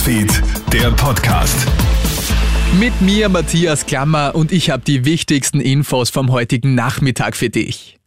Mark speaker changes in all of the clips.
Speaker 1: Newsfeed, der Podcast.
Speaker 2: Mit mir Matthias Klammer und ich habe die wichtigsten Infos vom heutigen Nachmittag für dich.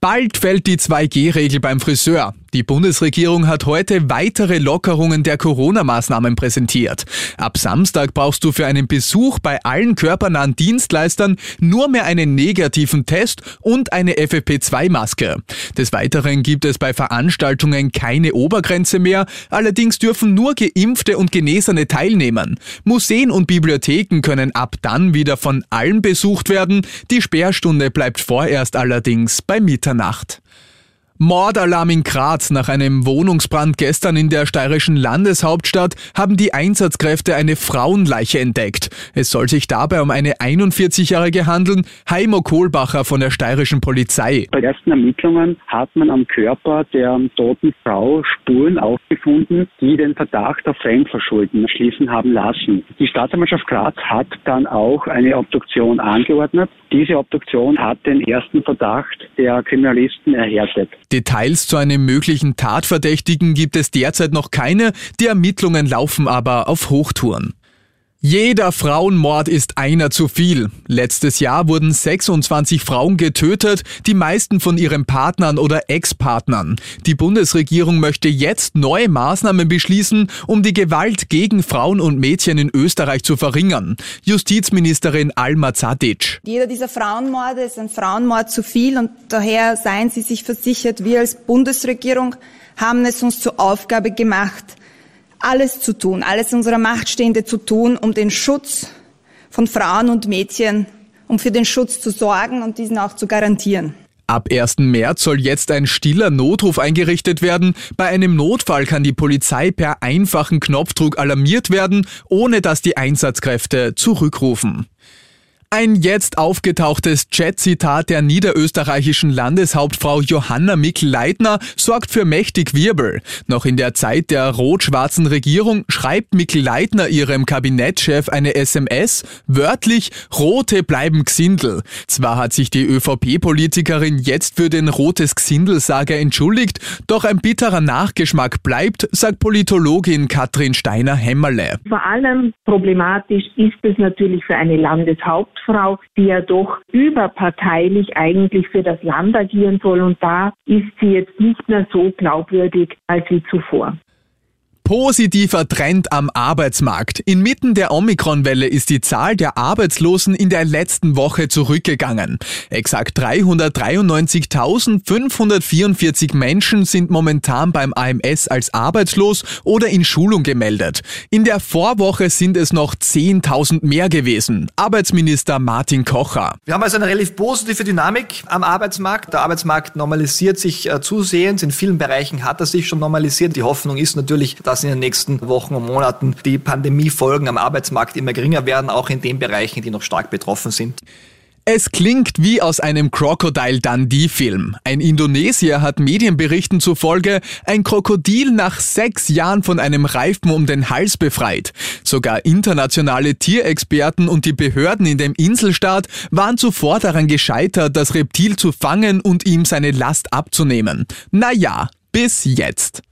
Speaker 2: Bald fällt die 2G-Regel beim Friseur. Die Bundesregierung hat heute weitere Lockerungen der Corona-Maßnahmen präsentiert. Ab Samstag brauchst du für einen Besuch bei allen körpernahen Dienstleistern nur mehr einen negativen Test und eine FFP2-Maske. Des Weiteren gibt es bei Veranstaltungen keine Obergrenze mehr, allerdings dürfen nur Geimpfte und Genesene teilnehmen. Museen und Bibliotheken können ab dann wieder von allen besucht werden. Die Sperrstunde bleibt vorerst allerdings bei Mitternacht. Mordalarm in Graz nach einem Wohnungsbrand gestern in der steirischen Landeshauptstadt haben die Einsatzkräfte eine Frauenleiche entdeckt. Es soll sich dabei um eine 41-Jährige handeln, Heimo Kohlbacher von der steirischen Polizei.
Speaker 3: Bei ersten Ermittlungen hat man am Körper der toten Frau Spuren aufgefunden, die den Verdacht auf Fremdverschulden schließen haben lassen. Die Staatsanwaltschaft Graz hat dann auch eine Obduktion angeordnet. Diese Obduktion hat den ersten Verdacht der Kriminalisten erhärtet.
Speaker 2: Details zu einem möglichen Tatverdächtigen gibt es derzeit noch keine, die Ermittlungen laufen aber auf Hochtouren. Jeder Frauenmord ist einer zu viel. Letztes Jahr wurden 26 Frauen getötet, die meisten von ihren Partnern oder Ex-Partnern. Die Bundesregierung möchte jetzt neue Maßnahmen beschließen, um die Gewalt gegen Frauen und Mädchen in Österreich zu verringern. Justizministerin Alma Zadic.
Speaker 4: Jeder dieser Frauenmorde ist ein Frauenmord zu viel und daher seien Sie sich versichert, wir als Bundesregierung haben es uns zur Aufgabe gemacht, alles zu tun, alles in unserer Macht Stehende zu tun, um den Schutz von Frauen und Mädchen, um für den Schutz zu sorgen und diesen auch zu garantieren.
Speaker 2: Ab 1. März soll jetzt ein stiller Notruf eingerichtet werden. Bei einem Notfall kann die Polizei per einfachen Knopfdruck alarmiert werden, ohne dass die Einsatzkräfte zurückrufen. Ein jetzt aufgetauchtes Chat-Zitat der niederösterreichischen Landeshauptfrau Johanna Mikl-Leitner sorgt für mächtig Wirbel. Noch in der Zeit der rot-schwarzen Regierung schreibt Mikl-Leitner ihrem Kabinettschef eine SMS, wörtlich, Rote bleiben Gsindel. Zwar hat sich die ÖVP-Politikerin jetzt für den rotes Gsindel-Sager entschuldigt, doch ein bitterer Nachgeschmack bleibt, sagt Politologin Katrin Steiner-Hämmerle.
Speaker 5: Vor allem problematisch ist es natürlich für eine Landeshauptfrau, Frau, die ja doch überparteilich eigentlich für das Land agieren soll. Und da ist sie jetzt nicht mehr so glaubwürdig als wie zuvor.
Speaker 2: Positiver Trend am Arbeitsmarkt. Inmitten der Omikron-Welle ist die Zahl der Arbeitslosen in der letzten Woche zurückgegangen. Exakt 393.544 Menschen sind momentan beim AMS als arbeitslos oder in Schulung gemeldet. In der Vorwoche sind es noch 10.000 mehr gewesen. Arbeitsminister Martin Kocher.
Speaker 6: Wir haben also eine relativ positive Dynamik am Arbeitsmarkt. Der Arbeitsmarkt normalisiert sich äh, zusehends. In vielen Bereichen hat er sich schon normalisiert. Die Hoffnung ist natürlich, dass dass in den nächsten Wochen und Monaten die Pandemiefolgen am Arbeitsmarkt immer geringer werden, auch in den Bereichen, die noch stark betroffen sind.
Speaker 2: Es klingt wie aus einem Crocodile Dundee-Film. Ein Indonesier hat Medienberichten zufolge ein Krokodil nach sechs Jahren von einem Reifen um den Hals befreit. Sogar internationale Tierexperten und die Behörden in dem Inselstaat waren zuvor daran gescheitert, das Reptil zu fangen und ihm seine Last abzunehmen. Naja, bis jetzt.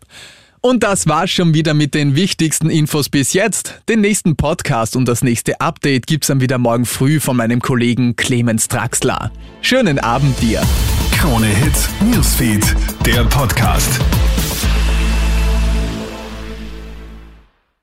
Speaker 2: Und das war's schon wieder mit den wichtigsten Infos bis jetzt. Den nächsten Podcast und das nächste Update gibt's dann wieder morgen früh von meinem Kollegen Clemens Draxler. Schönen Abend dir.
Speaker 1: Krone Hits, Newsfeed, der Podcast.